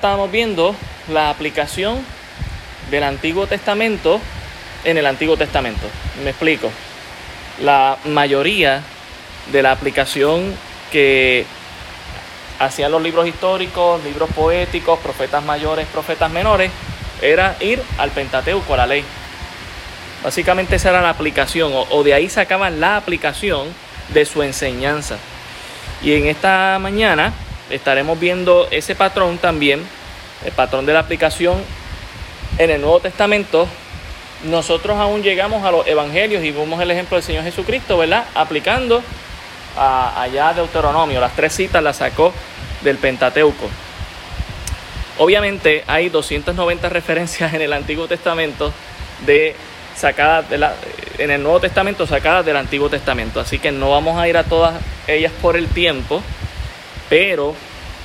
Estábamos viendo la aplicación del Antiguo Testamento en el Antiguo Testamento. Me explico. La mayoría de la aplicación que hacían los libros históricos, libros poéticos, profetas mayores, profetas menores, era ir al Pentateuco, a la ley. Básicamente esa era la aplicación, o, o de ahí sacaban la aplicación de su enseñanza. Y en esta mañana estaremos viendo ese patrón también, el patrón de la aplicación en el Nuevo Testamento. Nosotros aún llegamos a los evangelios y vemos el ejemplo del Señor Jesucristo, ¿verdad? Aplicando a, allá Deuteronomio, las tres citas las sacó del Pentateuco. Obviamente hay 290 referencias en el Antiguo Testamento de sacadas de la, en el Nuevo Testamento sacadas del Antiguo Testamento, así que no vamos a ir a todas ellas por el tiempo pero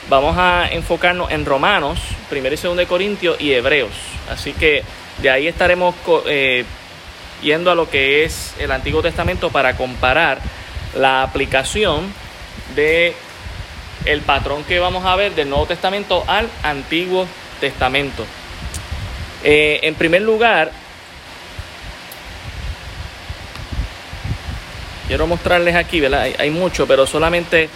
vamos a enfocarnos en Romanos, 1 y 2 de Corintios y Hebreos. Así que de ahí estaremos eh, yendo a lo que es el Antiguo Testamento para comparar la aplicación de el patrón que vamos a ver del Nuevo Testamento al Antiguo Testamento. Eh, en primer lugar, quiero mostrarles aquí, ¿verdad? Hay mucho, pero solamente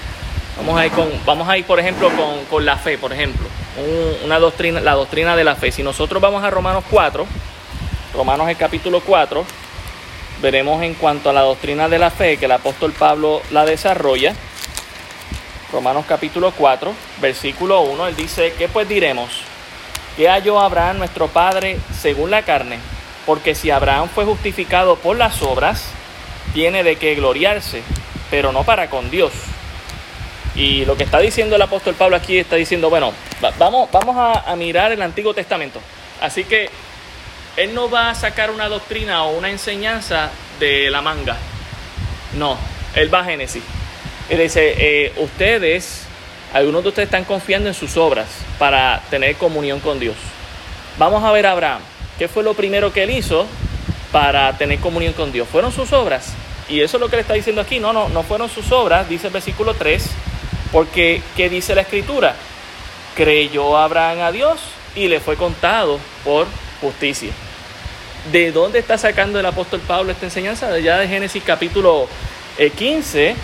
Vamos a ir, con, vamos a ir por ejemplo, con, la fe, por ejemplo. una doctrina, la doctrina de la fe. Si nosotros vamos a Romanos 4, Romanos el capítulo 4, veremos en cuanto a la doctrina de la fe que el apóstol Pablo la desarrolla. Romanos capítulo 4, versículo 1, él dice, ¿qué pues diremos? ¿Qué halló Abraham nuestro padre según la carne? Porque si Abraham fue justificado por las obras, tiene de qué gloriarse, pero no para con Dios y lo que está diciendo el apóstol Pablo aquí está diciendo, bueno, vamos, vamos a, mirar el Antiguo Testamento. Así que él no va a sacar una doctrina o una enseñanza de la manga. No, él va a Génesis. Y dice, eh, ustedes, algunos de ustedes están confiando en sus obras para tener comunión con Dios. Vamos a ver a Abraham. ¿Qué fue lo primero que él hizo para tener comunión con Dios? ¿Fueron sus obras? Y eso es lo que le está diciendo aquí. No, no, no fueron sus obras, dice el versículo 3 porque, ¿qué dice la escritura? Creyó Abraham a Dios y le fue contado por justicia. ¿De dónde está sacando el apóstol Pablo esta enseñanza? Ya de Génesis capítulo 15, eh,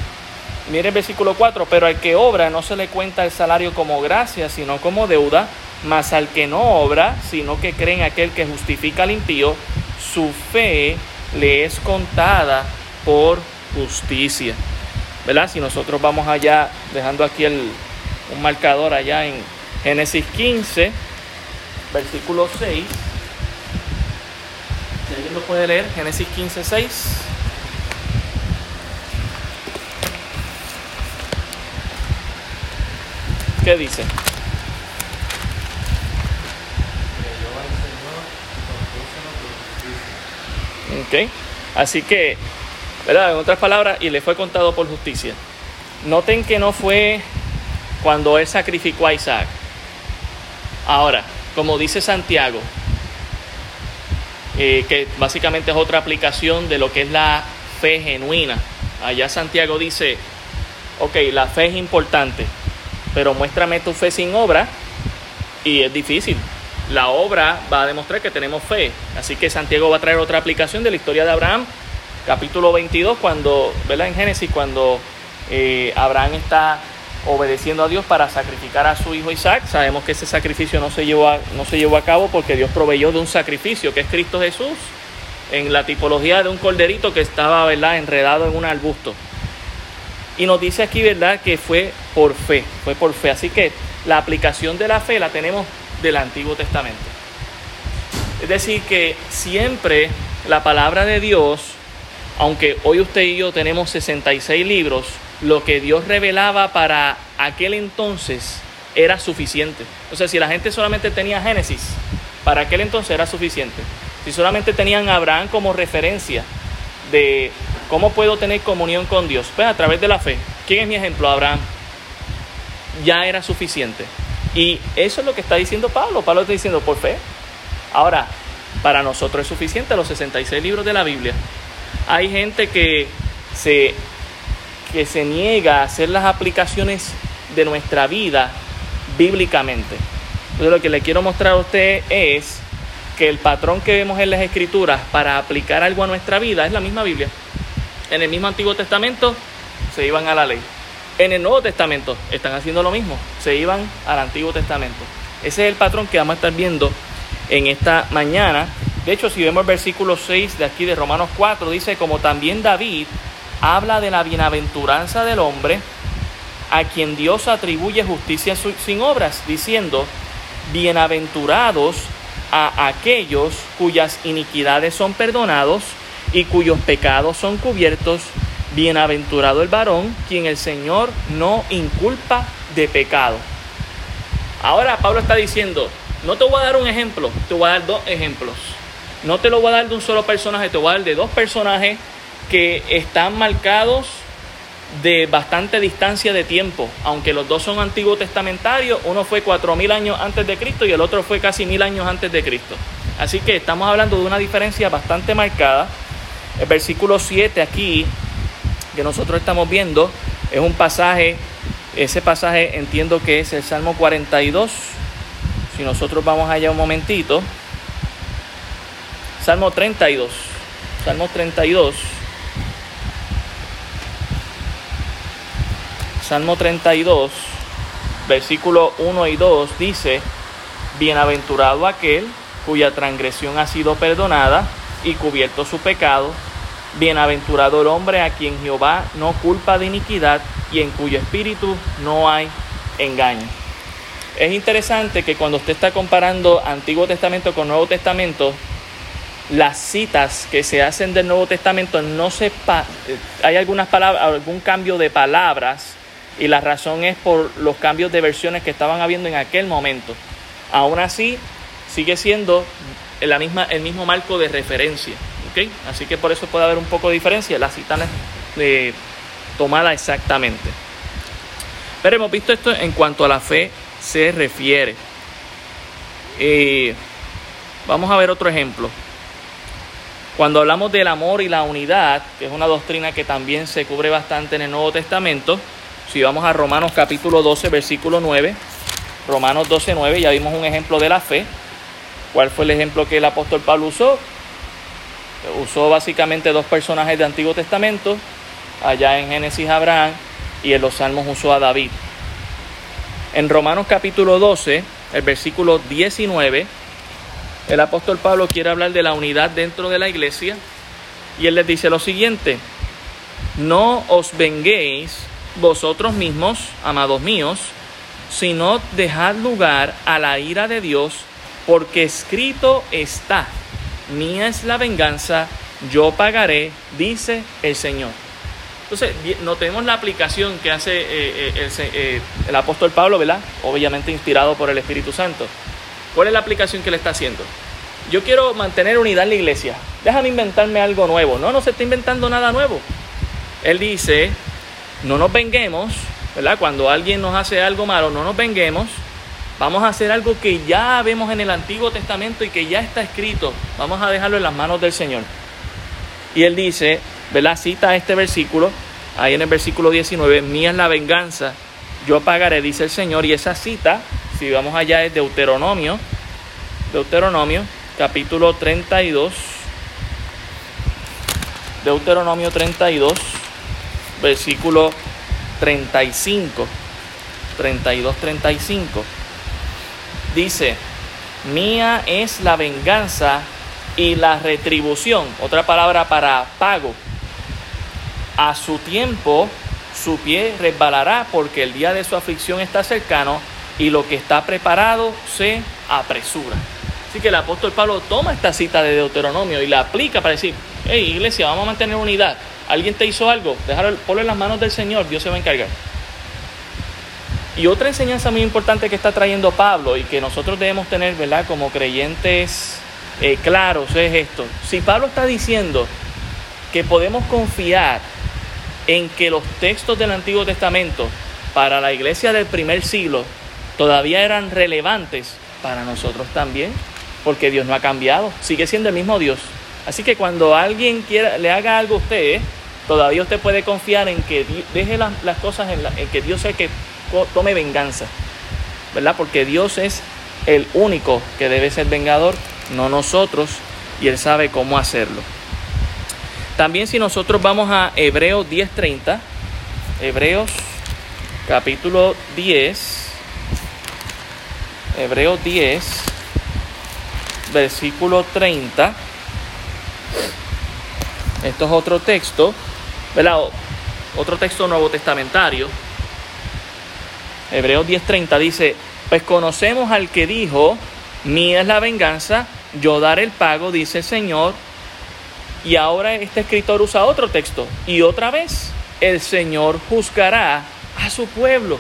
mire el versículo 4, pero al que obra no se le cuenta el salario como gracia, sino como deuda, mas al que no obra, sino que cree en aquel que justifica al impío, su fe le es contada por justicia. ¿Verdad? Si nosotros vamos allá, dejando aquí el, un marcador allá en Génesis 15, versículo 6. Si alguien lo puede leer, Génesis 15, 6. ¿Qué dice? Ok, así que en otras palabras, y le fue contado por justicia. Noten que no fue cuando él sacrificó a Isaac. Ahora, como dice Santiago, eh, que básicamente es otra aplicación de lo que es la fe genuina. Allá Santiago dice, ok, la fe es importante, pero muéstrame tu fe sin obra y es difícil. La obra va a demostrar que tenemos fe. Así que Santiago va a traer otra aplicación de la historia de Abraham capítulo 22, cuando, ¿verdad? En Génesis, cuando eh, Abraham está obedeciendo a Dios para sacrificar a su hijo Isaac. Sabemos que ese sacrificio no se llevó a, no se llevó a cabo porque Dios proveyó de un sacrificio que es Cristo Jesús en la tipología de un corderito que estaba ¿verdad? enredado en un arbusto. Y nos dice aquí, ¿verdad?, que fue por fe, fue por fe. Así que la aplicación de la fe la tenemos del Antiguo Testamento. Es decir, que siempre la palabra de Dios aunque hoy usted y yo tenemos 66 libros, lo que Dios revelaba para aquel entonces era suficiente. O sea, si la gente solamente tenía Génesis, para aquel entonces era suficiente. Si solamente tenían a Abraham como referencia de cómo puedo tener comunión con Dios, pues a través de la fe. ¿Quién es mi ejemplo? Abraham. Ya era suficiente. Y eso es lo que está diciendo Pablo. Pablo está diciendo por fe. Ahora, para nosotros es suficiente los 66 libros de la Biblia. Hay gente que se, que se niega a hacer las aplicaciones de nuestra vida bíblicamente. Entonces lo que le quiero mostrar a usted es que el patrón que vemos en las escrituras para aplicar algo a nuestra vida es la misma Biblia. En el mismo Antiguo Testamento se iban a la ley. En el Nuevo Testamento están haciendo lo mismo, se iban al Antiguo Testamento. Ese es el patrón que vamos a estar viendo en esta mañana. De hecho, si vemos el versículo 6 de aquí de Romanos 4, dice, como también David habla de la bienaventuranza del hombre, a quien Dios atribuye justicia sin obras, diciendo, bienaventurados a aquellos cuyas iniquidades son perdonados y cuyos pecados son cubiertos, bienaventurado el varón, quien el Señor no inculpa de pecado. Ahora Pablo está diciendo, no te voy a dar un ejemplo, te voy a dar dos ejemplos. No te lo voy a dar de un solo personaje, te voy a dar de dos personajes que están marcados de bastante distancia de tiempo, aunque los dos son antiguos testamentarios, uno fue cuatro mil años antes de Cristo y el otro fue casi mil años antes de Cristo. Así que estamos hablando de una diferencia bastante marcada. El versículo 7 aquí, que nosotros estamos viendo, es un pasaje, ese pasaje entiendo que es el Salmo 42. Si nosotros vamos allá un momentito, Salmo 32, Salmo 32. Salmo 32, versículo 1 y 2 dice, Bienaventurado aquel cuya transgresión ha sido perdonada y cubierto su pecado. Bienaventurado el hombre a quien Jehová no culpa de iniquidad y en cuyo espíritu no hay engaño. Es interesante que cuando usted está comparando Antiguo Testamento con Nuevo Testamento, las citas que se hacen del Nuevo Testamento no se hay algunas palabras, algún cambio de palabras y la razón es por los cambios de versiones que estaban habiendo en aquel momento. Aún así, sigue siendo la misma, el mismo marco de referencia. Así que por eso puede haber un poco de diferencia. La cita no es tomada exactamente. Pero hemos visto esto en cuanto a la fe se refiere. Eh, vamos a ver otro ejemplo. Cuando hablamos del amor y la unidad, que es una doctrina que también se cubre bastante en el Nuevo Testamento, si vamos a Romanos capítulo 12, versículo 9, Romanos 12, 9, ya vimos un ejemplo de la fe. ¿Cuál fue el ejemplo que el apóstol Pablo usó? Usó básicamente dos personajes de Antiguo Testamento, allá en Génesis Abraham y en los Salmos usó a David. En Romanos capítulo 12, el versículo 19, el apóstol Pablo quiere hablar de la unidad dentro de la iglesia y él les dice lo siguiente, no os venguéis vosotros mismos, amados míos, sino dejad lugar a la ira de Dios, porque escrito está, mía es la venganza, yo pagaré, dice el Señor. Entonces, notemos la aplicación que hace eh, eh, el, eh, el, apóstol Pablo, ¿verdad? Obviamente inspirado por el Espíritu Santo. ¿Cuál es la aplicación que le está haciendo? Yo quiero mantener unidad en la iglesia. Déjame inventarme algo nuevo. No, no se está inventando nada nuevo. Él dice, no nos venguemos, ¿verdad? Cuando alguien nos hace algo malo, no nos venguemos. Vamos a hacer algo que ya vemos en el Antiguo Testamento y que ya está escrito. Vamos a dejarlo en las manos del Señor. Y él dice, ¿verdad? Cita este versículo, ahí en el versículo 19, mía es la venganza, yo pagaré, dice el Señor. Y esa cita, si vamos allá, es Deuteronomio, Deuteronomio, capítulo 32. Deuteronomio 32 versículo 35, 32, 35. Dice, mía es la venganza y la retribución, otra palabra para pago. A su tiempo su pie resbalará porque el día de su aflicción está cercano y lo que está preparado se apresura. Así que el apóstol Pablo toma esta cita de Deuteronomio y la aplica para decir, hey iglesia, vamos a mantener unidad alguien te hizo algo, déjalo, ponlo en las manos del Señor, Dios se va a encargar. Y otra enseñanza muy importante que está trayendo Pablo y que nosotros debemos tener, ¿verdad? Como creyentes eh, claros es esto. Si Pablo está diciendo que podemos confiar en que los textos del Antiguo Testamento para la iglesia del primer siglo todavía eran relevantes para nosotros también, porque Dios no ha cambiado, sigue siendo el mismo Dios. Así que cuando alguien quiera, le haga algo a usted, todavía usted puede confiar en que deje las, cosas en, que Dios es que tome venganza, ¿verdad? Porque Dios es el único que debe ser vengador, no nosotros, y Él sabe cómo hacerlo. También si nosotros vamos a Hebreos 10:30, Hebreos capítulo 10, Hebreos 10, versículo 30. Esto es otro texto, ¿verdad? Otro texto nuevo testamentario. Hebreos 10:30 dice, pues conocemos al que dijo, mía es la venganza, yo daré el pago, dice el Señor. Y ahora este escritor usa otro texto. Y otra vez, el Señor juzgará a su pueblo.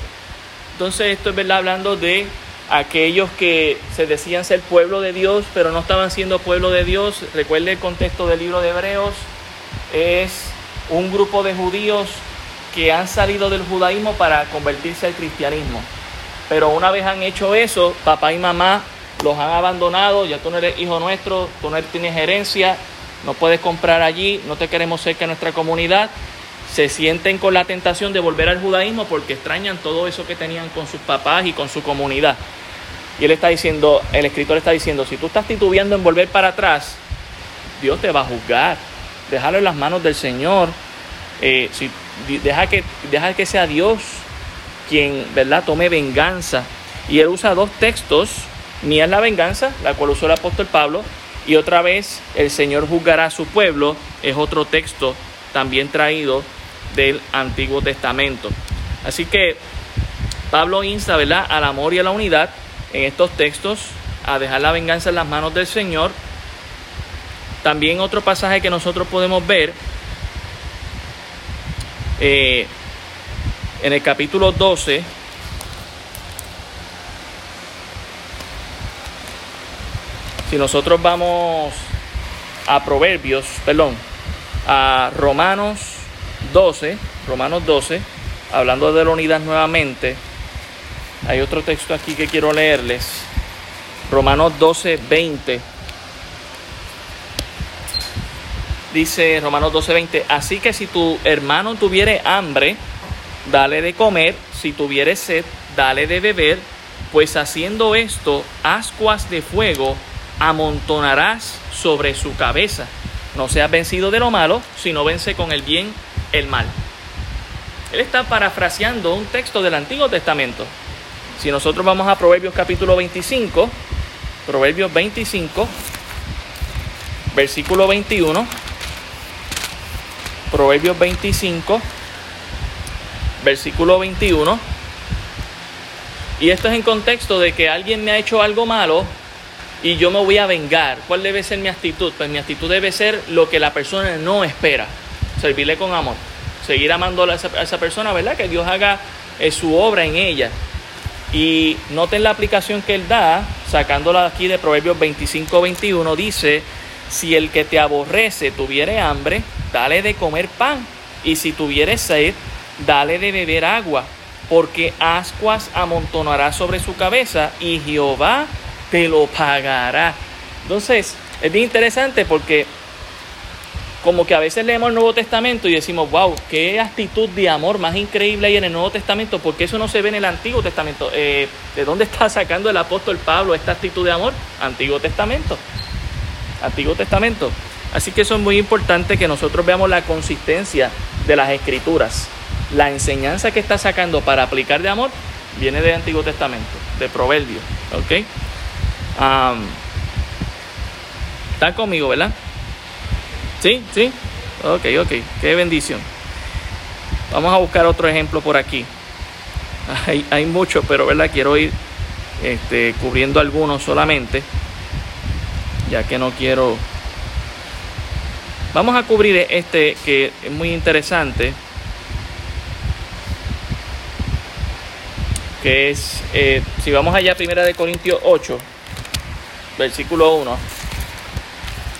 Entonces esto es verdad hablando de aquellos que se decían ser pueblo de Dios, pero no estaban siendo pueblo de Dios. Recuerde el contexto del libro de Hebreos. Es un grupo de judíos que han salido del judaísmo para convertirse al cristianismo. Pero una vez han hecho eso, papá y mamá los han abandonado, ya tú no eres hijo nuestro, tú no tienes herencia, no puedes comprar allí, no te queremos cerca de nuestra comunidad. Se sienten con la tentación de volver al judaísmo porque extrañan todo eso que tenían con sus papás y con su comunidad. Y él está diciendo, el escritor está diciendo, si tú estás titubeando en volver para atrás, Dios te va a juzgar. Déjalo en las manos del Señor. Eh, si, deja, que, deja que sea Dios quien, ¿verdad?, tome venganza. Y él usa dos textos, ni es la venganza, la cual usó el apóstol Pablo, y otra vez el Señor juzgará a su pueblo, es otro texto también traído del Antiguo Testamento. Así que Pablo insta, al amor y a la unidad en estos textos, a dejar la venganza en las manos del Señor. También otro pasaje que nosotros podemos ver eh, en el capítulo 12, si nosotros vamos a Proverbios, perdón, a Romanos 12, Romanos 12, hablando de la unidad nuevamente, hay otro texto aquí que quiero leerles, Romanos 12, 20. Dice Romanos 12, 20, así que si tu hermano tuviere hambre, dale de comer, si tuviere sed, dale de beber, pues haciendo esto, ascuas de fuego amontonarás sobre su cabeza. No seas vencido de lo malo, sino vence con el bien el mal. Él está parafraseando un texto del Antiguo Testamento. Si nosotros vamos a Proverbios capítulo 25, Proverbios 25, versículo 21, Proverbios 25, versículo 21. Y esto es en contexto de que alguien me ha hecho algo malo y yo me voy a vengar. ¿Cuál debe ser mi actitud? Pues mi actitud debe ser lo que la persona no espera. Servirle con amor. Seguir amando a esa, persona, ¿verdad? Que Dios haga eh, su obra en ella. Y noten la aplicación que él da, sacándola aquí de Proverbios 25, 21, dice, si el que te aborrece tuviere hambre, dale de comer pan. Y si tuviere sed, dale de beber agua, porque ascuas amontonará sobre su cabeza y Jehová te lo pagará. Entonces, es bien interesante porque como que a veces leemos el Nuevo Testamento y decimos, wow, qué actitud de amor más increíble hay en el Nuevo Testamento, porque eso no se ve en el Antiguo Testamento. Eh, ¿De dónde está sacando el apóstol Pablo esta actitud de amor? Antiguo Testamento. Antiguo Testamento. Así que eso es muy importante que nosotros veamos la consistencia de las escrituras la enseñanza que está sacando para aplicar de amor viene del Antiguo Testamento, de Proverbios. ¿Ok? ¿Están conmigo, verdad? ¿Sí? ¿Sí? Ok, ok. Qué bendición. Vamos a buscar otro ejemplo por aquí. Hay, hay muchos, pero ¿verdad? Quiero ir este, cubriendo algunos solamente, ya que no quiero... Vamos a cubrir este que es muy interesante que es, eh, si vamos allá, primera de Corintios 8, versículo 1,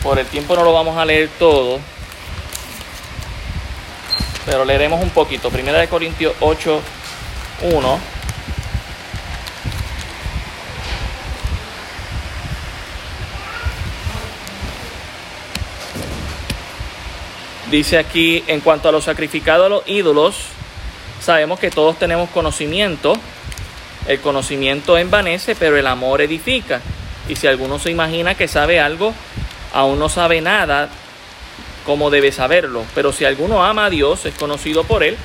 por el tiempo no lo vamos a leer todo, pero leeremos un poquito, primera de Corintios 8, 1. Dice aquí, en cuanto a los sacrificados a los ídolos, sabemos que todos tenemos conocimiento el conocimiento envanece, pero el amor edifica. Y si alguno se imagina que sabe algo, aún no sabe nada como debe saberlo. Pero si alguno ama a Dios, es conocido por él.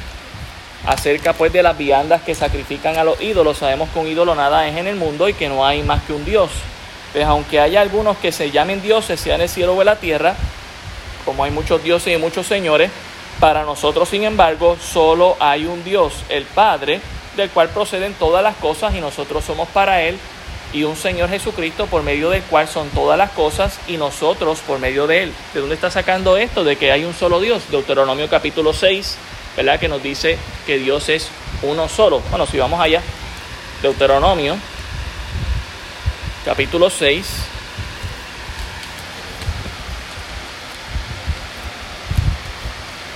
Acerca pues de las viandas que sacrifican a los ídolos, sabemos que un ídolo nada es en el mundo y que no hay más que un Dios. Pues aunque haya algunos que se llamen dioses, sea en el cielo o en la tierra, como hay muchos dioses y muchos señores, para nosotros, sin embargo, solo hay un Dios, el Padre, del cual proceden todas las cosas y nosotros somos para Él, y un Señor Jesucristo por medio del cual son todas las cosas y nosotros por medio de Él. ¿De dónde está sacando esto? De que hay un solo Dios. Deuteronomio capítulo 6, ¿verdad? Que nos dice que Dios es uno solo. Bueno, si vamos allá, Deuteronomio capítulo 6.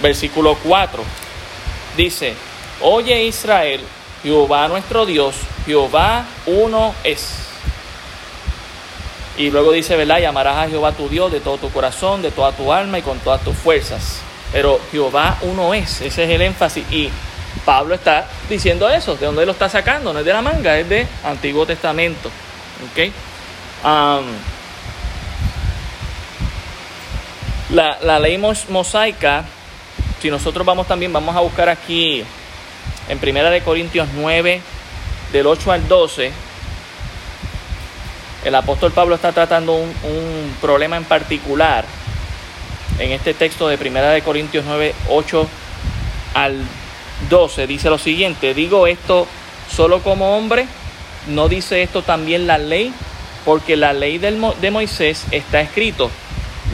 Versículo 4 dice, Oye Israel, Jehová nuestro Dios, Jehová uno es. Y luego dice, ¿verdad? Llamarás a Jehová tu Dios de todo tu corazón, de toda tu alma y con todas tus fuerzas. Pero Jehová uno es, ese es el énfasis. Y Pablo está diciendo eso. ¿De dónde lo está sacando? No es de la manga, es de Antiguo Testamento. ¿Ok? la, la ley mosaica, si nosotros vamos también, vamos a buscar aquí en Primera de Corintios 9, del 8 al 12, el apóstol Pablo está tratando un, problema en particular en este texto de Primera de Corintios 9, 8 al 12. Dice lo siguiente, digo esto solo como hombre, no dice esto también la ley, porque la ley del, de Moisés está escrito,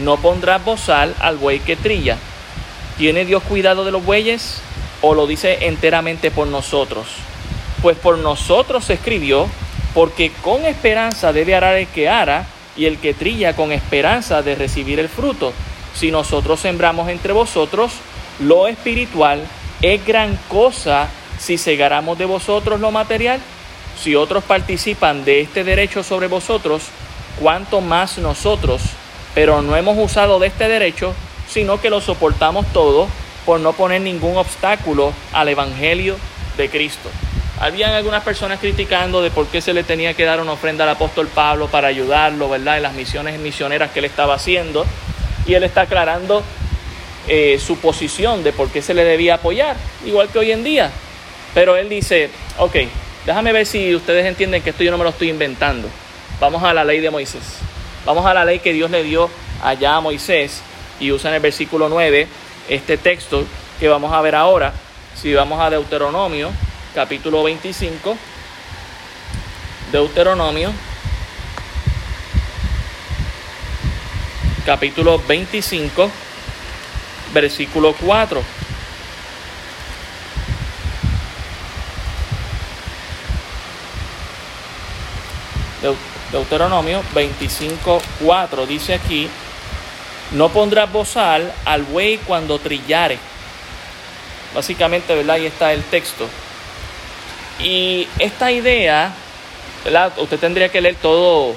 no pondrás bozal al buey que trilla. ¿Tiene Dios cuidado de los bueyes? o lo dice enteramente por nosotros? Pues por nosotros se escribió, porque con esperanza debe arar el que ara y el que trilla con esperanza de recibir el fruto. Si nosotros sembramos entre vosotros lo espiritual, es gran cosa si segaramos de vosotros lo material. Si otros participan de este derecho sobre vosotros, cuanto más nosotros, pero no hemos usado de este derecho, sino que lo soportamos todo por no poner ningún obstáculo al Evangelio de Cristo. Habían algunas personas criticando de por qué se le tenía que dar una ofrenda al apóstol Pablo para ayudarlo, ¿verdad? En las misiones misioneras que él estaba haciendo. Y él está aclarando eh, su posición de por qué se le debía apoyar, igual que hoy en día. Pero él dice, ok, déjame ver si ustedes entienden que esto yo no me lo estoy inventando. Vamos a la ley de Moisés. Vamos a la ley que Dios le dio allá a Moisés y usa en el versículo 9 este texto que vamos a ver ahora. Si vamos a Deuteronomio, capítulo 25, Deuteronomio, capítulo 25, versículo 4. Deuteronomio 25, 4 dice aquí, no pondrás bozal al buey cuando trillare. Básicamente, ¿verdad? Ahí está el texto. Y esta idea. Usted tendría que leer todos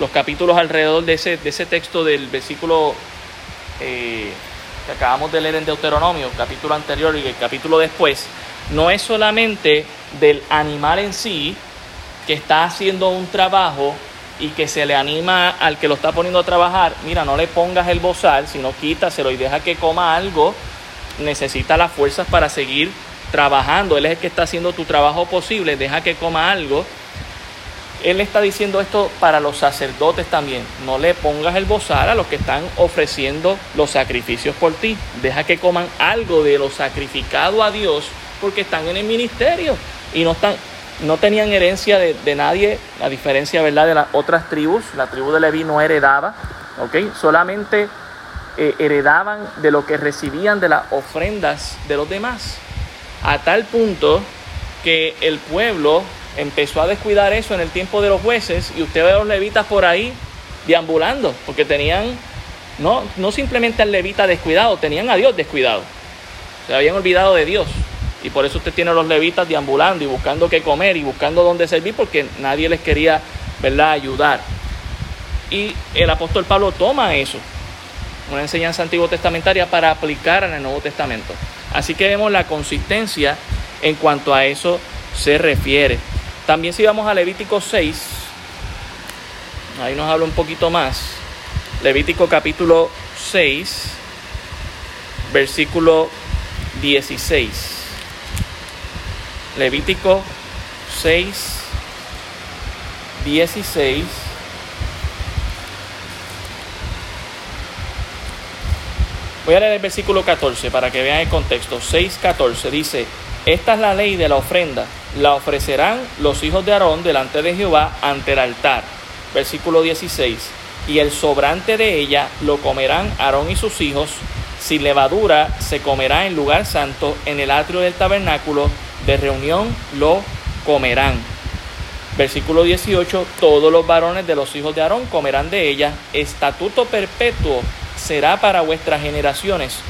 los capítulos alrededor de ese, de ese texto del versículo eh, que acabamos de leer en Deuteronomio, capítulo anterior y el capítulo después. No es solamente del animal en sí que está haciendo un trabajo y que se le anima al que lo está poniendo a trabajar, mira, no le pongas el bozal, sino quítaselo y deja que coma algo, necesita las fuerzas para seguir trabajando. Él es el que está haciendo tu trabajo posible, deja que coma algo. Él está diciendo esto para los sacerdotes también. No le pongas el bozal a los que están ofreciendo los sacrificios por ti. Deja que coman algo de lo sacrificado a Dios porque están en el ministerio y no están no tenían herencia de, nadie, a diferencia ¿verdad? de las otras tribus. La tribu de Leví no heredaba, ¿ok? solamente eh, heredaban de lo que recibían de las ofrendas de los demás. A tal punto que el pueblo empezó a descuidar eso en el tiempo de los jueces y usted ve a los levitas por ahí deambulando, porque tenían no, no simplemente al levita descuidado, tenían a Dios descuidado. Se habían olvidado de Dios. Y por eso usted tiene a los levitas deambulando y buscando qué comer y buscando dónde servir porque nadie les quería ¿verdad? ayudar. Y el apóstol Pablo toma eso, una enseñanza antiguo testamentaria para aplicar en el Nuevo Testamento. Así que vemos la consistencia en cuanto a eso se refiere. También si vamos a Levítico 6, ahí nos habla un poquito más. Levítico capítulo 6, versículo 16. Levítico 6, 16. Voy a leer el versículo 14 para que vean el contexto. 6.14 dice, esta es la ley de la ofrenda. La ofrecerán los hijos de Aarón delante de Jehová ante el altar. Versículo 16. Y el sobrante de ella lo comerán Aarón y sus hijos. Sin levadura se comerá en lugar santo, en el atrio del tabernáculo de reunión lo comerán. Versículo 18, todos los varones de los hijos de Aarón comerán de ella. Estatuto perpetuo será para vuestras generaciones.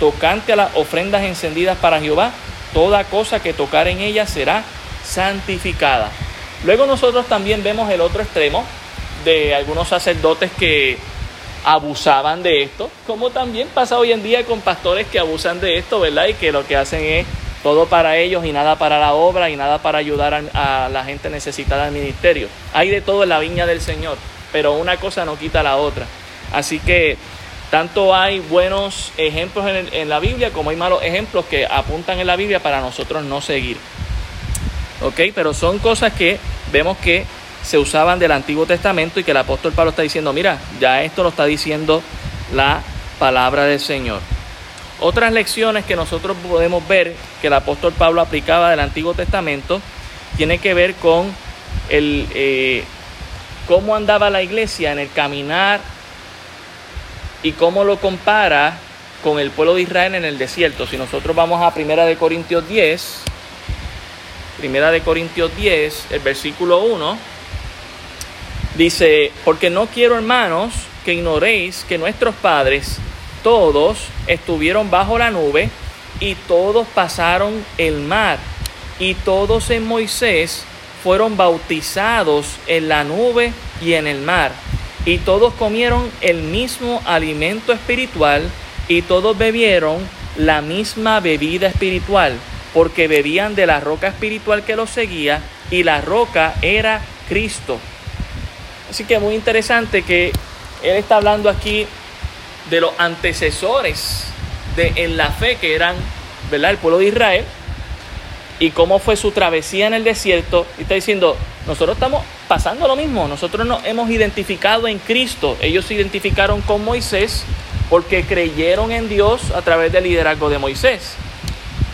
Tocante a las ofrendas encendidas para Jehová, toda cosa que tocar en ella será santificada. Luego nosotros también vemos el otro extremo de algunos sacerdotes que abusaban de esto, como también pasa hoy en día con pastores que abusan de esto, ¿verdad? Y que lo que hacen es todo para ellos y nada para la obra y nada para ayudar a, la gente necesitada del ministerio. Hay de todo en la viña del Señor, pero una cosa no quita la otra. Así que tanto hay buenos ejemplos en, la Biblia como hay malos ejemplos que apuntan en la Biblia para nosotros no seguir. ¿Ok? Pero son cosas que vemos que se usaban del Antiguo Testamento y que el apóstol Pablo está diciendo, mira, ya esto lo está diciendo la palabra del Señor. Otras lecciones que nosotros podemos ver que el apóstol Pablo aplicaba del Antiguo Testamento tiene que ver con el, eh, cómo andaba la iglesia en el caminar y cómo lo compara con el pueblo de Israel en el desierto. Si nosotros vamos a Primera de Corintios 10, Primera de Corintios 10, el versículo 1, dice, porque no quiero hermanos que ignoréis que nuestros padres todos estuvieron bajo la nube y todos pasaron el mar y todos en Moisés fueron bautizados en la nube y en el mar y todos comieron el mismo alimento espiritual y todos bebieron la misma bebida espiritual, porque bebían de la roca espiritual que los seguía y la roca era Cristo. Así que muy interesante que él está hablando aquí de los antecesores de en la fe que eran, ¿verdad? El pueblo de Israel y cómo fue su travesía en el desierto. Y está diciendo, nosotros estamos pasando lo mismo, nosotros nos hemos identificado en Cristo, ellos se identificaron con Moisés porque creyeron en Dios a través del liderazgo de Moisés.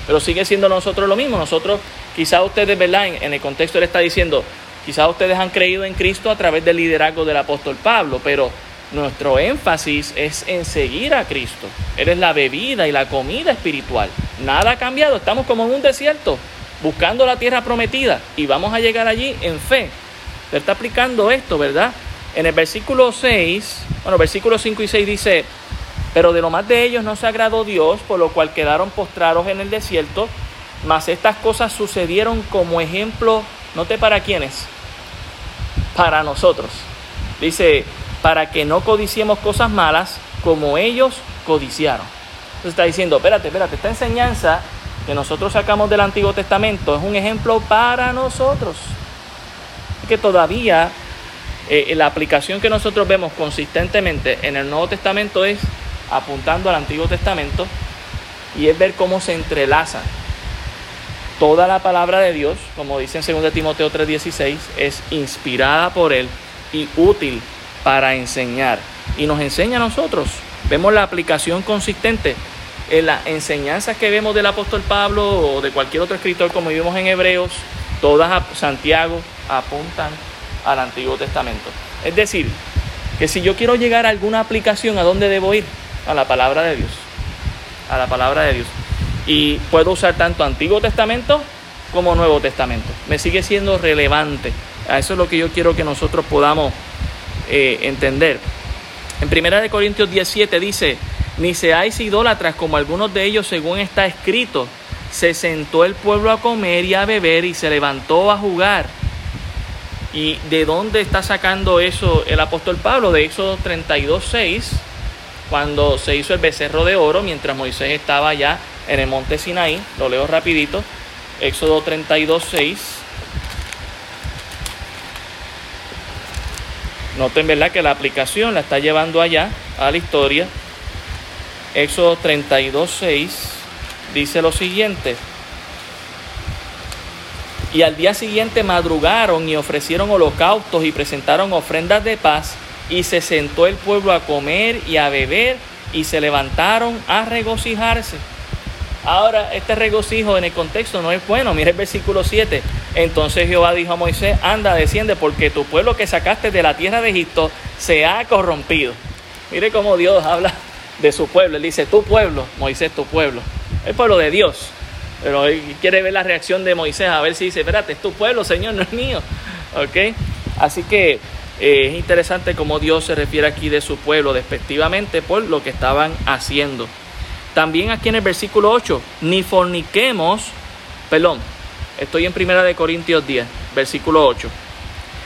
Pero sigue siendo nosotros lo mismo, nosotros, quizás ustedes, ¿verdad? En, el contexto él está diciendo, quizás ustedes han creído en Cristo a través del liderazgo del apóstol Pablo, pero nuestro énfasis es en seguir a Cristo. Él es la bebida y la comida espiritual. Nada ha cambiado, estamos como en un desierto buscando la tierra prometida y vamos a llegar allí en fe. Él está aplicando esto, ¿verdad? En el versículo 6, bueno, versículo 5 y 6 dice, pero de lo más de ellos no se agradó Dios, por lo cual quedaron postrados en el desierto, mas estas cosas sucedieron como ejemplo, note para quiénes, para nosotros. Dice, para que no codiciemos cosas malas como ellos codiciaron. Entonces está diciendo, espérate, espérate, esta enseñanza que nosotros sacamos del Antiguo Testamento es un ejemplo para nosotros. Que todavía eh, la aplicación que nosotros vemos consistentemente en el Nuevo Testamento es apuntando al Antiguo Testamento y es ver cómo se entrelaza toda la palabra de Dios, como dice en 2 Timoteo 3:16, es inspirada por Él y útil para enseñar. Y nos enseña a nosotros. Vemos la aplicación consistente en las enseñanzas que vemos del apóstol Pablo o de cualquier otro escritor, como vimos en Hebreos, todas a Santiago apuntan al Antiguo Testamento. Es decir, que si yo quiero llegar a alguna aplicación, ¿a dónde debo ir? A la palabra de Dios. A la palabra de Dios. Y puedo usar tanto Antiguo Testamento como Nuevo Testamento. Me sigue siendo relevante. A eso es lo que yo quiero que nosotros podamos eh, entender. En 1 Corintios 17 dice, ni seáis idólatras como algunos de ellos según está escrito. Se sentó el pueblo a comer y a beber y se levantó a jugar. ¿Y de dónde está sacando eso el apóstol Pablo? De Éxodo 32, 6, cuando se hizo el becerro de oro, mientras Moisés estaba allá en el monte Sinaí. Lo leo rapidito. Éxodo 32, 6. Noten, ¿verdad?, que la aplicación la está llevando allá a la historia. Éxodo 32, 6 dice lo siguiente. Y al día siguiente madrugaron y ofrecieron holocaustos y presentaron ofrendas de paz y se sentó el pueblo a comer y a beber y se levantaron a regocijarse. Ahora, este regocijo en el contexto no es bueno. Mire el versículo 7. Entonces Jehová dijo a Moisés, anda, desciende, porque tu pueblo que sacaste de la tierra de Egipto se ha corrompido. Mire cómo Dios habla de su pueblo. Él dice, tu pueblo, Moisés, tu pueblo. El pueblo de Dios. Pero él quiere ver la reacción de Moisés, a ver si dice, espérate, es tu pueblo, Señor, no es mío. ¿Ok? Así que eh, es interesante cómo Dios se refiere aquí de su pueblo despectivamente por lo que estaban haciendo. También aquí en el versículo 8, ni forniquemos, perdón, estoy en primera de Corintios 10, versículo 8.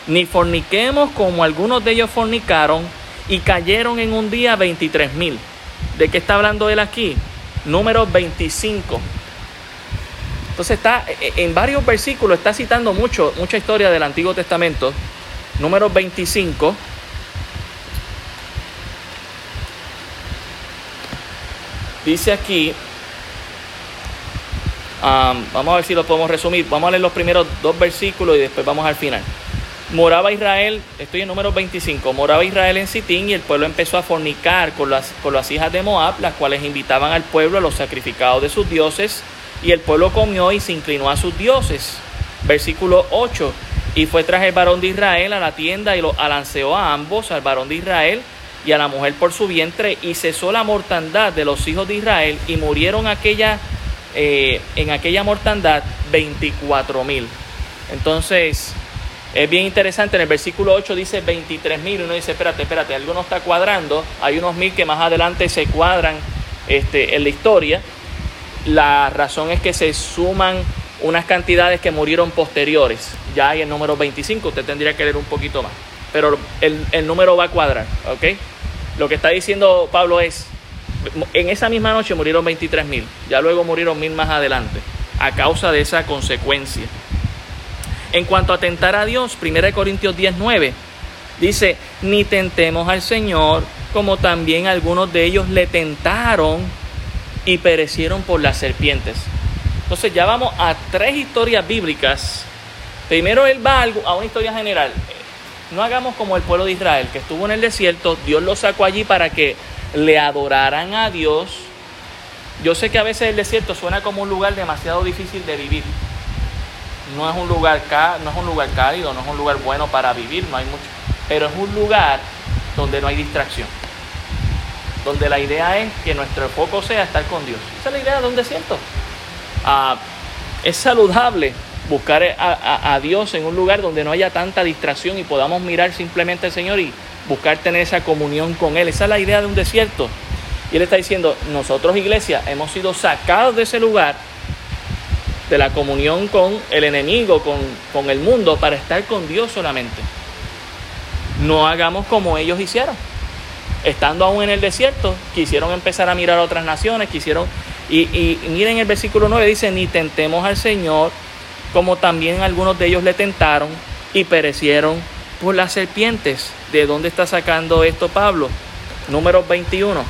Ni forniquemos como algunos de ellos fornicaron y cayeron en un día 23 mil. ¿De qué está hablando él aquí? Número 25. Entonces está e, e, en varios versículos, está citando mucho, mucha historia del Antiguo Testamento número 25. Dice aquí, vamos a ver si lo podemos resumir, vamos a leer los primeros dos versículos y después vamos al final. Moraba Israel, estoy en número 25, moraba Israel en Sitín y el pueblo empezó a fornicar con las, con las hijas de Moab, las cuales invitaban al pueblo a los sacrificados de sus dioses, y el pueblo comió y se inclinó a sus dioses. Versículo 8, y fue tras el varón de Israel a la tienda y lo alanceó a ambos, al varón de Israel y a la mujer por su vientre, y cesó la mortandad de los hijos de Israel, y murieron aquella, eh, en aquella mortandad 24 mil. Entonces, es bien interesante, en el versículo 8 dice 23 mil, uno dice, espérate, espérate, algo no está cuadrando, hay unos mil que más adelante se cuadran este, en la historia. La razón es que se suman unas cantidades que murieron posteriores. Ya hay el número 25, usted tendría que leer un poquito más. Pero el, número va a cuadrar, ¿ok? Lo que está diciendo Pablo es, en esa misma noche murieron 23 mil, ya luego murieron mil más adelante, a causa de esa consecuencia. En cuanto a tentar a Dios, 1 Corintios 19 dice, ni tentemos al Señor, como también algunos de ellos le tentaron y perecieron por las serpientes. Entonces ya vamos a tres historias bíblicas. Primero él va a una historia general. No hagamos como el pueblo de Israel, que estuvo en el desierto, Dios lo sacó allí para que le adoraran a Dios. Yo sé que a veces el desierto suena como un lugar demasiado difícil de vivir. No es un lugar, no es un lugar cálido, no es un lugar bueno para vivir, no hay mucho. Pero es un lugar donde no hay distracción. Donde la idea es que nuestro foco sea estar con Dios. Esa es la idea de un desierto es saludable buscar a, Dios en un lugar donde no haya tanta distracción y podamos mirar simplemente al Señor y buscar tener esa comunión con Él. Esa es la idea de un desierto. Y Él está diciendo, nosotros iglesia hemos sido sacados de ese lugar, de la comunión con el enemigo, con, con el mundo, para estar con Dios solamente. No hagamos como ellos hicieron. Estando aún en el desierto, quisieron empezar a mirar a otras naciones, quisieron y, miren el versículo 9 dice, ni tentemos al Señor, como también algunos de ellos le tentaron y perecieron por las serpientes. ¿De dónde está sacando esto Pablo? Números 21.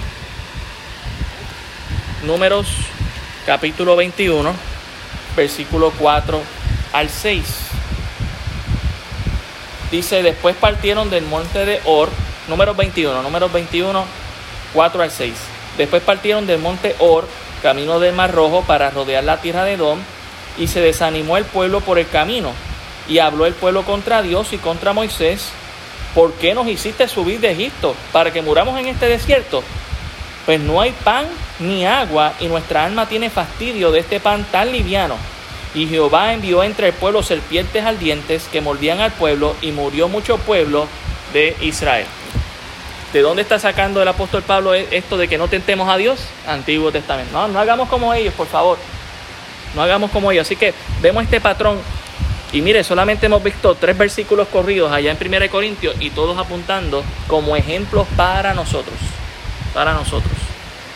Números capítulo 21, versículo 4 al 6. Dice, después partieron del monte de Or, números 21, números 21, 4 al 6. Después partieron del monte Or camino del Mar Rojo para rodear la tierra de Edom, y se desanimó el pueblo por el camino, y habló el pueblo contra Dios y contra Moisés, ¿por qué nos hiciste subir de Egipto para que muramos en este desierto? Pues no hay pan ni agua, y nuestra alma tiene fastidio de este pan tan liviano. Y Jehová envió entre el pueblo serpientes ardientes que mordían al pueblo, y murió mucho pueblo de Israel. ¿De dónde está sacando el apóstol Pablo e-, esto de que no tentemos a Dios? Antiguo Testamento. No, no hagamos como ellos, por favor. No hagamos como ellos. Así que vemos este patrón. Y mire, solamente hemos visto tres versículos corridos allá en 1 Corintios y todos apuntando como ejemplos para nosotros. Para nosotros.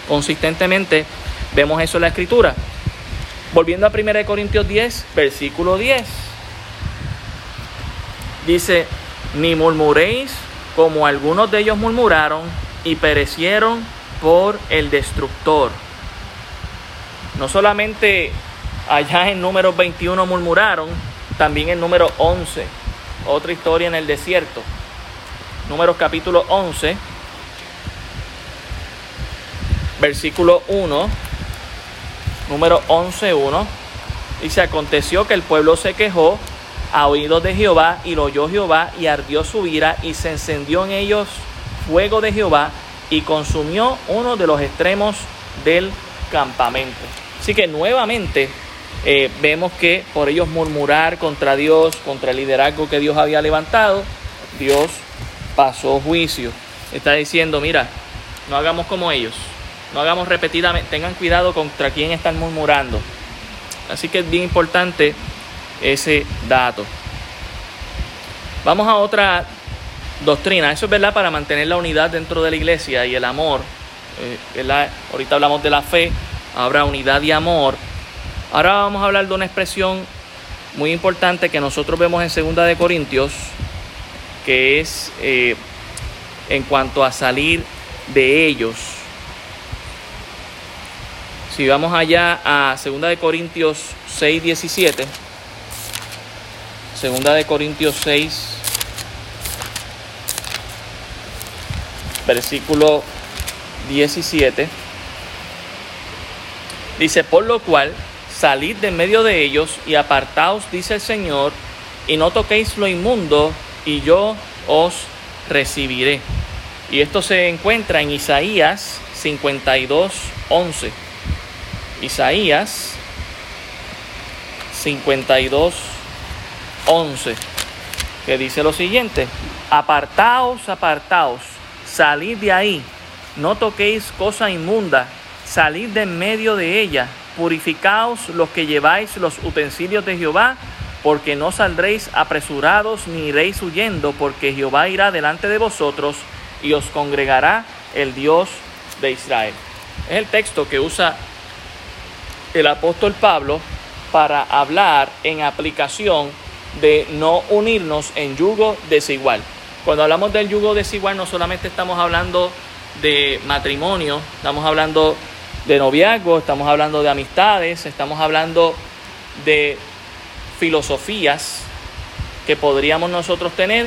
Consistentemente vemos eso en la escritura. Volviendo a 1 Corintios 10, versículo 10. Dice, ni murmuréis como algunos de ellos murmuraron y perecieron por el destructor. No solamente allá en número 21 murmuraron, también en número 11, otra historia en el desierto. Números capítulo 11, versículo 1, número 11, 1. Dice, aconteció que el pueblo se quejó a oídos de Jehová y lo oyó Jehová y ardió su ira y se encendió en ellos fuego de Jehová y consumió uno de los extremos del campamento. Así que nuevamente eh, vemos que por ellos murmurar contra Dios, contra el liderazgo que Dios había levantado, Dios pasó juicio. Está diciendo, mira, no hagamos como ellos, no hagamos repetidamente, tengan cuidado contra quién están murmurando. Así que es bien importante ese dato. Vamos a otra doctrina. Eso es verdad para mantener la unidad dentro de la iglesia y el amor. Eh, Ahorita hablamos de la fe, habrá unidad y amor. Ahora vamos a hablar de una expresión muy importante que nosotros vemos en Segunda de Corintios, que es eh, en cuanto a salir de ellos. Si vamos allá a Segunda de Corintios 6, 17. Segunda de Corintios 6, versículo 17. Dice, por lo cual, salid de medio de ellos y apartaos, dice el Señor, y no toquéis lo inmundo, y yo os recibiré. Y esto se encuentra en Isaías 52, 11. Isaías 52, 11, que dice lo siguiente, apartaos, apartaos, salid de ahí, no toquéis cosa inmunda, salid de en medio de ella, purificaos los que lleváis los utensilios de Jehová, porque no saldréis apresurados ni iréis huyendo, porque Jehová irá delante de vosotros y os congregará el Dios de Israel. Es el texto que usa el apóstol Pablo para hablar en aplicación de no unirnos en yugo desigual. Cuando hablamos del yugo desigual no solamente estamos hablando de matrimonio, estamos hablando de noviazgo, estamos hablando de amistades, estamos hablando de filosofías que podríamos nosotros tener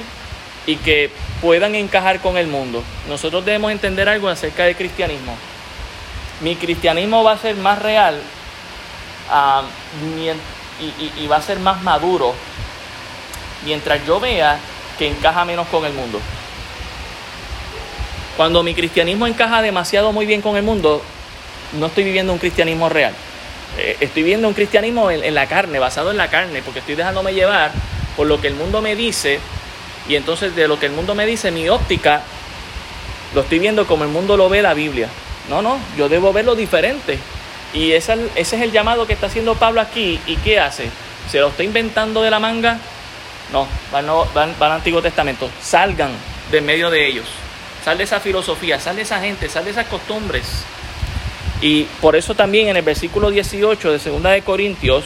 y que puedan encajar con el mundo. Nosotros debemos entender algo acerca del cristianismo. Mi cristianismo va a ser más real Ah, y, va a ser más maduro mientras yo vea que encaja menos con el mundo. Cuando mi cristianismo encaja demasiado muy bien con el mundo, no estoy viviendo un cristianismo real. Eh, estoy viviendo un cristianismo en, la carne, basado en la carne, porque estoy dejándome llevar por lo que el mundo me dice y entonces de lo que el mundo me dice, mi óptica, lo estoy viendo como el mundo lo ve la Biblia. No, no, yo debo verlo diferente. Y ese, es el llamado que está haciendo Pablo aquí. ¿Y qué hace? ¿Se lo está inventando de la manga? No, van, van, al Antiguo Testamento. Salgan de medio de ellos. Sal de esa filosofía, sal de esa gente, sal de esas costumbres. Y por eso también en el versículo 18 de 2 de Corintios,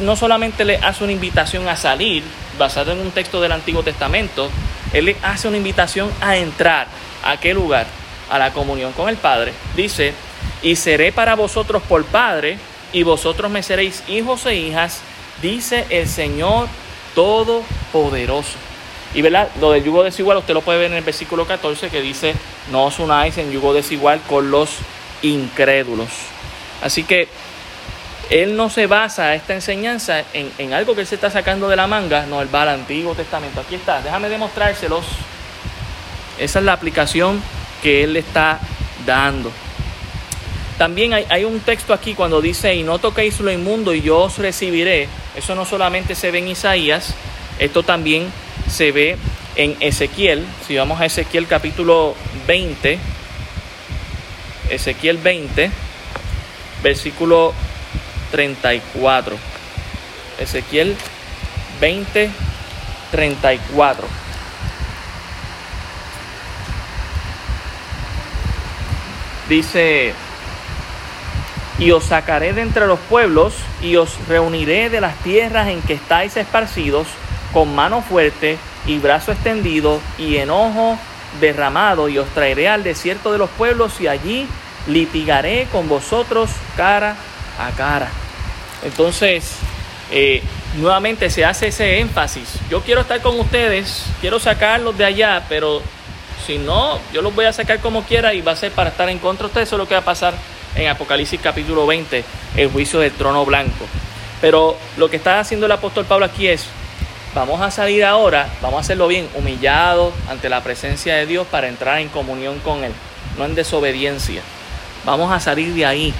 no solamente le hace una invitación a salir, basado en un texto del Antiguo Testamento, él le hace una invitación a entrar a qué lugar, a la comunión con el Padre. Dice, y seré para vosotros por Padre, y vosotros me seréis hijos e hijas, dice el Señor Todopoderoso. Y ¿verdad? lo del yugo desigual, usted lo puede ver en el versículo 14 que dice, no os unáis en yugo desigual con los incrédulos. Así que él no se basa esta enseñanza en, en, algo que él se está sacando de la manga, no, él va al Antiguo Testamento. Aquí está, déjame demostrárselos. Esa es la aplicación que él le está dando. También hay, un texto aquí cuando dice, y no toquéis lo inmundo y yo os recibiré. Eso no solamente se ve en Isaías, esto también se ve en Ezequiel. Si vamos a Ezequiel capítulo 20, Ezequiel 20, versículo 34. Ezequiel 20, 34. Dice, y os sacaré de entre los pueblos y os reuniré de las tierras en que estáis esparcidos con mano fuerte y brazo extendido y enojo derramado y os traeré al desierto de los pueblos y allí litigaré con vosotros cara a cara. Entonces, eh, nuevamente se hace ese énfasis. Yo quiero estar con ustedes, quiero sacarlos de allá, pero si no, yo los voy a sacar como quiera y va a ser para estar en contra de ustedes. Eso es lo que va a pasar en Apocalipsis capítulo 20, el juicio del trono blanco. Pero lo que está haciendo el apóstol Pablo aquí es, vamos a salir ahora, vamos a hacerlo bien, humillado ante la presencia de Dios para entrar en comunión con Él, no en desobediencia. Vamos a salir de ahí.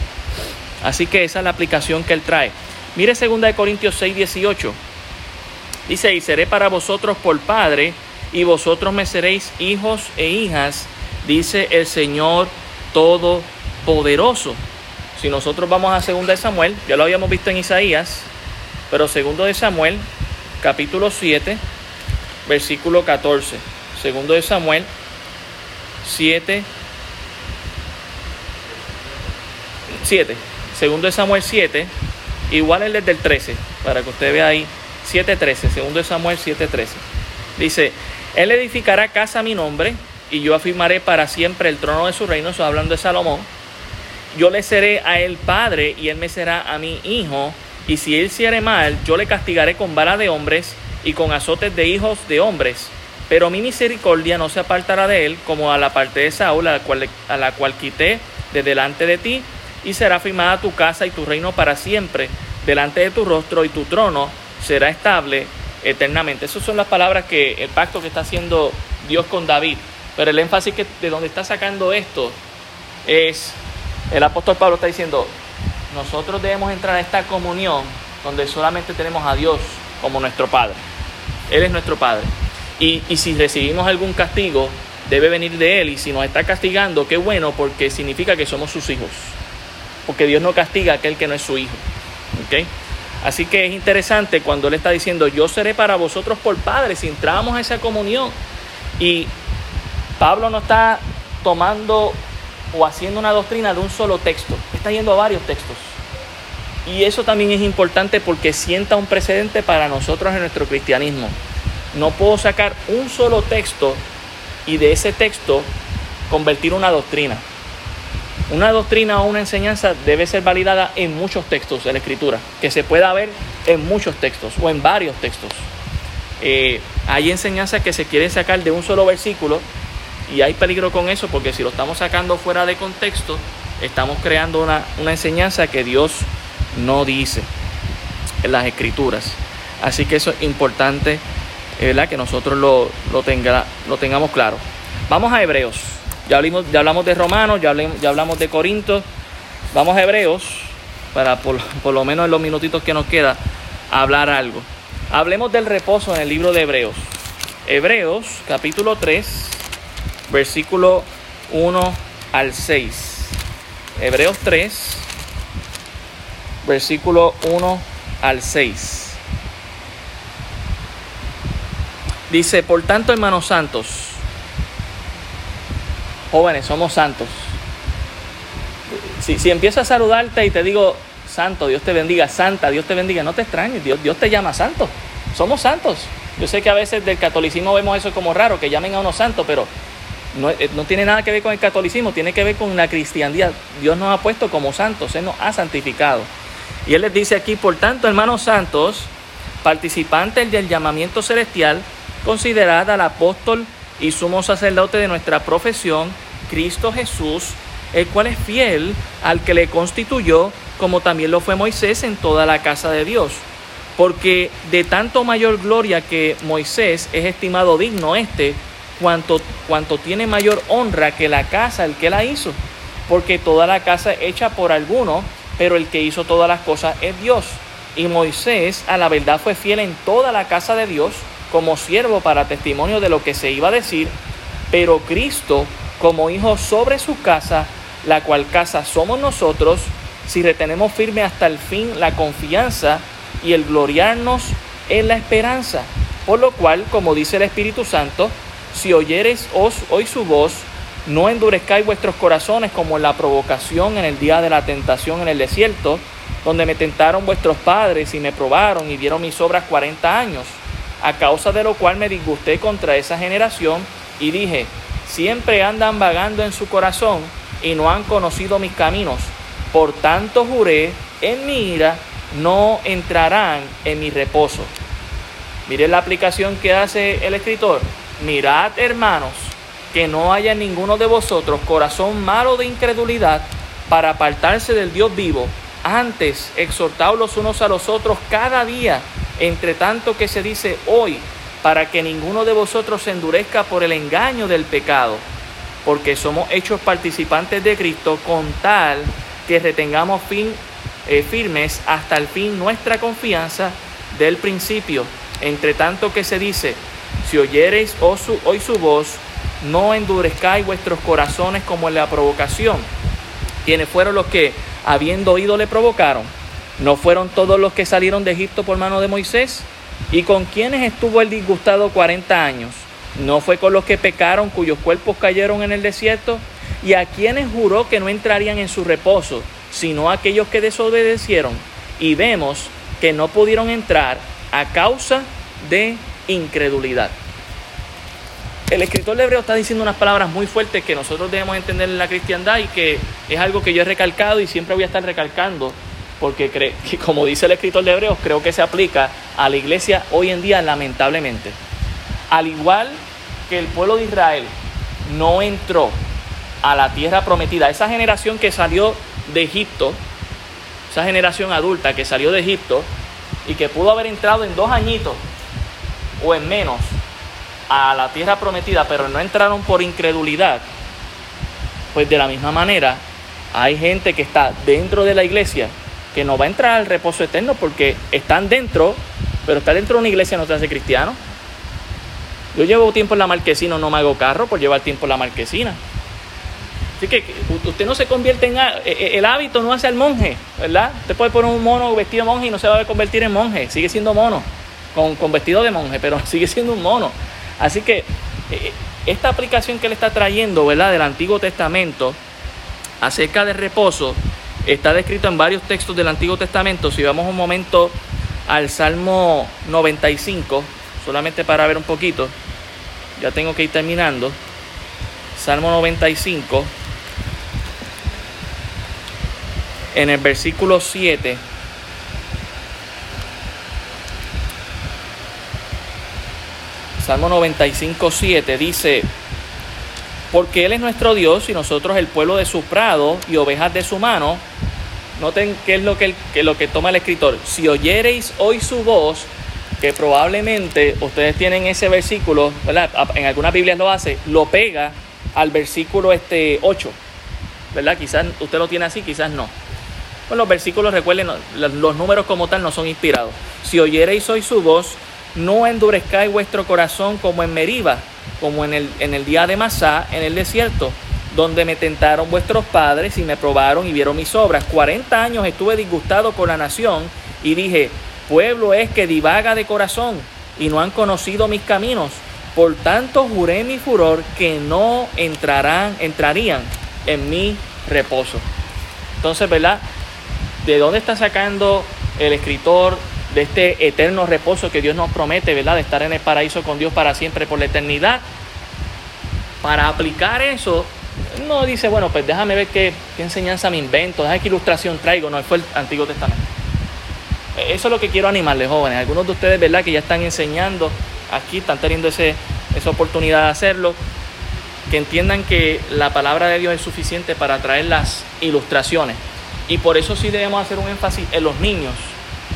Así que esa es la aplicación que Él trae. Mire 2 Corintios 6, 18. Dice, y seré para vosotros por Padre, y vosotros me seréis hijos e hijas, dice el Señor Todopoderoso. Si nosotros vamos a 2 de Samuel, ya lo habíamos visto en Isaías, pero 2 de Samuel, capítulo 7, versículo 14. 2 de Samuel 7, 7. 2 de Samuel 7, igual el del 13, para que usted vea ahí. 7.13, 2 de Samuel 7.13. Dice, Él edificará casa a mi nombre y yo afirmaré para siempre el trono de su reino, eso hablando de Salomón yo le seré a él padre y él me será a mi hijo. Y si él hiciere mal, yo le castigaré con vara de hombres y con azotes de hijos de hombres. Pero mi misericordia no se apartará de él como a la parte de Saúl, a la cual, a la cual quité de delante de ti, y será firmada tu casa y tu reino para siempre, delante de tu rostro y tu trono será estable eternamente. Esas son las palabras que el pacto que está haciendo Dios con David. Pero el énfasis que de donde está sacando esto es el apóstol Pablo está diciendo, nosotros debemos entrar a esta comunión donde solamente tenemos a Dios como nuestro Padre. Él es nuestro Padre. Y, si recibimos algún castigo, debe venir de Él. Y si nos está castigando, qué bueno, porque significa que somos sus hijos. Porque Dios no castiga a aquel que no es su hijo. Así que es interesante cuando Él está diciendo, yo seré para vosotros por Padre, si entramos a esa comunión. Y Pablo no está tomando o haciendo una doctrina de un solo texto, está yendo a varios textos. Y eso también es importante porque sienta un precedente para nosotros en nuestro cristianismo. No puedo sacar un solo texto y de ese texto convertir una doctrina. Una doctrina o una enseñanza debe ser validada en muchos textos de la escritura, que se pueda ver en muchos textos o en varios textos. Eh, hay enseñanzas que se quieren sacar de un solo versículo y hay peligro con eso porque si lo estamos sacando fuera de contexto, estamos creando una, enseñanza que Dios no dice en las escrituras. Así que eso es importante, ¿verdad? Que nosotros lo, lo tengamos claro. Vamos a Hebreos. Ya hablamos, ya hablamos de Romanos, ya hablamos, ya hablamos de Corinto. Vamos a Hebreos, para por, por lo menos en los minutitos que nos queda, hablar algo. Hablemos del reposo en el libro de Hebreos. Hebreos, capítulo 3 versículo 1 al 6. Hebreos 3, versículo 1 al 6. Dice, por tanto, hermanos santos, jóvenes, somos santos. Si, si empiezo a saludarte y te digo, santo, Dios te bendiga, santa, Dios te bendiga, no te extrañes, Dios, Dios te llama santo. Somos santos. Yo sé que a veces del catolicismo vemos eso como raro, que llamen a uno santo, pero eh, no, tiene nada que ver con el catolicismo, tiene que ver con la cristiandad. Dios nos ha puesto como santos, Él nos ha santificado. Y Él les dice aquí, por tanto, hermanos santos, participantes del llamamiento celestial, considerad al apóstol y sumo sacerdote de nuestra profesión, Cristo Jesús, el cual es fiel al que le constituyó, como también lo fue Moisés en toda la casa de Dios. Porque de tanto mayor gloria que Moisés es estimado digno este, cuanto, cuanto tiene mayor honra que la casa, el que la hizo. Porque toda la casa hecha por alguno, pero el que hizo todas las cosas es Dios. Y Moisés a la verdad fue fiel en toda la casa de Dios como siervo para testimonio de lo que se iba a decir, pero Cristo como hijo sobre su casa, la cual casa somos nosotros, si retenemos firme hasta el fin la confianza y el gloriarnos en la esperanza. Por lo cual, como dice el Espíritu Santo, si oyereis os, hoy su voz, no endurezcáis vuestros corazones como en la provocación en el día de la tentación en el desierto, donde me tentaron vuestros padres y me probaron y vieron mis obras cuarenta años. a causa de lo cual me disgusté contra esa generación y dije, siempre andan vagando en su corazón y no han conocido mis caminos. Por tanto juré en mi ira, no entrarán en mi reposo. Miren la aplicación que hace el escritor. Mirad, hermanos, que no haya ninguno de vosotros corazón malo de incredulidad para apartarse del Dios vivo. Antes, exhortaos los unos a los otros cada día, entre tanto que se dice hoy, para que ninguno de vosotros se endurezca por el engaño del pecado, porque somos hechos participantes de Cristo con tal que retengamos fin, eh, firmes hasta el fin nuestra confianza del principio. Entre tanto que se dice, si oyereis hoy su voz, no endurezcáis vuestros corazones como en la provocación. Quienes fueron los que, habiendo oído, le provocaron? ¿No fueron todos los que salieron de Egipto por mano de Moisés? ¿Y con quienes estuvo el disgustado cuarenta años? ¿No fue con los que pecaron, cuyos cuerpos cayeron en el desierto? ¿Y a quienes juró que no entrarían en su reposo, sino a aquellos que desobedecieron? Y vemos que no pudieron entrar a causa de incredulidad el escritor de Hebreo está diciendo unas palabras muy fuertes que nosotros debemos entender en la cristiandad y que es algo que yo he recalcado y siempre voy a estar recalcando, porque como dice el escritor de Hebreos, creo que se aplica a la iglesia hoy en día lamentablemente. Al igual que el pueblo de Israel no entró a la tierra prometida, esa generación que salió de Egipto, esa generación adulta que salió de Egipto y que pudo haber entrado en dos añitos o en menos a la tierra prometida, pero no entraron por incredulidad, pues de la misma manera hay gente que está dentro de la iglesia que no va a entrar al reposo eterno porque están dentro, pero estar dentro de una iglesia no te hace cristiano. Yo llevo tiempo en la marquesina, no me hago carro por llevar tiempo en la marquesina. Así que usted no se convierte en... E, e, el hábito no hace al monje, ¿verdad? Usted puede poner un mono vestido de monje y no se va a convertir en monje. Sigue siendo mono, con, con vestido de monje, pero sigue siendo un mono. Así que eh, esta aplicación que él está trayendo, ¿verdad? Del Antiguo Testamento acerca del reposo está descrito en varios textos del Antiguo Testamento. Si vamos un momento al Salmo 95, solamente para ver un poquito, ya tengo que ir terminando. Salmo 95, en el versículo 7 Salmo 95, 7 dice, porque Él es nuestro Dios y nosotros el pueblo de su prado y ovejas de su mano. Noten qué es lo que, lo que toma el escritor. Si oyereis hoy su voz, que probablemente ustedes tienen ese versículo, ¿verdad? en algunas Biblias lo hace, lo pega al versículo este 8, ¿verdad? Quizás usted lo tiene así, quizás no. Pues los versículos, recuerden, los números como tal no son inspirados. Si oyereis hoy su voz, no endurezcáis vuestro corazón como en Meriba, como en el, en el día de Masá, en el desierto, donde me tentaron vuestros padres y me probaron y vieron mis obras. Cuarenta años estuve disgustado con la nación y dije, pueblo es que divaga de corazón y no han conocido mis caminos. Por tanto juré mi furor que no entrarán, entrarían en mi reposo. Entonces, ¿verdad? ¿De dónde está sacando el escritor de este eterno reposo que Dios nos promete, ¿verdad? De estar en el paraíso con Dios para siempre, por la eternidad. Para aplicar eso, no dice, bueno, pues déjame ver qué, enseñanza me invento, déjame qué ilustración traigo, no, fue el Antiguo Testamento. E, eso es lo que quiero animarles, jóvenes. Algunos de ustedes, ¿verdad? Que ya están enseñando aquí, están teniendo ese, esa oportunidad de hacerlo. Que entiendan que la palabra de Dios es suficiente para traer las ilustraciones. Y por eso sí debemos hacer un énfasis en los niños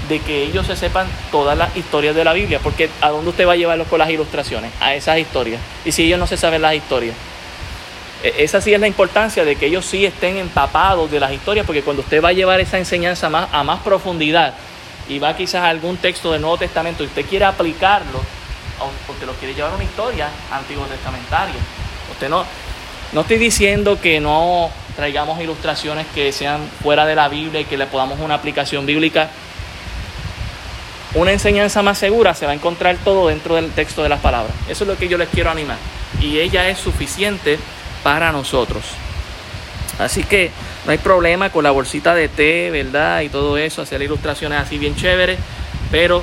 de que ellos se sepan todas las historias de la Biblia, porque ¿a dónde usted va a llevarlos con las ilustraciones? A esas historias. Y si ellos no se saben las historias. E, esa sí es la importancia de que ellos sí estén empapados de las historias, porque cuando usted va a llevar esa enseñanza más, a más profundidad y va quizás a algún texto del Nuevo Testamento y usted quiere aplicarlo, porque lo quiere llevar a una historia antiguo testamentaria. Usted no, no estoy diciendo que no traigamos ilustraciones que sean fuera de la Biblia y que le podamos una aplicación bíblica una enseñanza más segura, se va a encontrar todo dentro del texto de las palabras. Eso es lo que yo les quiero animar. Y ella es suficiente para nosotros. Así que no hay problema con la bolsita de té, ¿verdad? Y todo eso, hacer ilustraciones así bien chéveres. Pero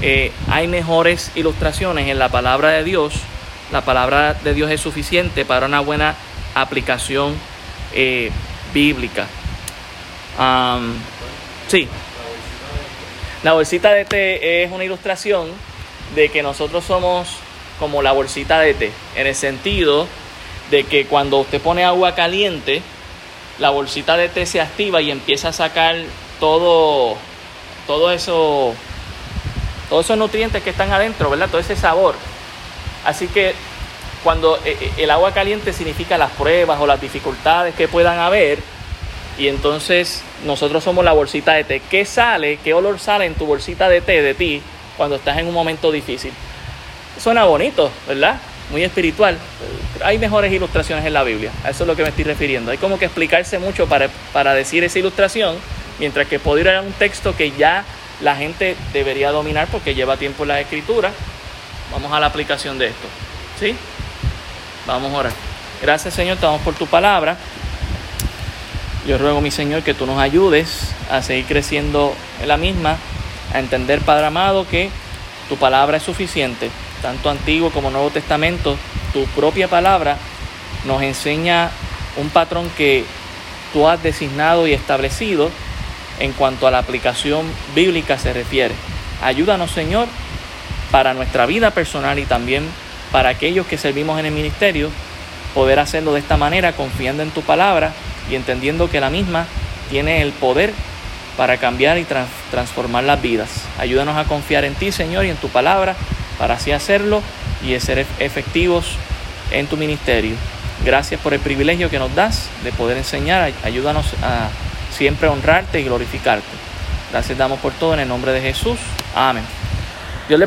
eh, hay mejores ilustraciones en la palabra de Dios. La palabra de Dios es suficiente para una buena aplicación eh, bíblica. sí. La bolsita de té es una ilustración de que nosotros somos como la bolsita de té, en el sentido de que cuando usted pone agua caliente, la bolsita de té se activa y empieza a sacar todo, todo eso, todos esos nutrientes que están adentro, ¿verdad? Todo ese sabor. Así que cuando eh, eh, el agua caliente significa las pruebas o las dificultades que puedan haber, y entonces nosotros somos la bolsita de té. ¿Qué sale, qué olor sale en tu bolsita de té de ti cuando estás en un momento difícil? Suena bonito, ¿verdad? Muy espiritual. Hay mejores ilustraciones en la Biblia, a eso es lo que me estoy refiriendo. Hay como que explicarse mucho para, para decir esa ilustración, mientras que puedo ir a un texto que ya la gente debería dominar porque lleva tiempo en la escritura. Vamos a la aplicación de esto. ¿Sí? Vamos a orar. Gracias Señor, te damos por tu palabra. Yo ruego, mi Señor, que tú nos ayudes a seguir creciendo en la misma, a entender, Padre amado, que tu palabra es suficiente, tanto Antiguo como Nuevo Testamento, tu propia palabra nos enseña un patrón que tú has designado y establecido en cuanto a la aplicación bíblica se refiere. Ayúdanos, Señor, para nuestra vida personal y también para aquellos que servimos en el ministerio, poder hacerlo de esta manera, confiando en tu palabra y entendiendo que la misma tiene el poder para cambiar y transformar las vidas. Ayúdanos a confiar en ti, Señor, y en tu palabra, para así hacerlo y ser efectivos en tu ministerio. Gracias por el privilegio que nos das de poder enseñar. Ayúdanos a siempre honrarte y glorificarte. Gracias damos por todo en el nombre de Jesús. Amén.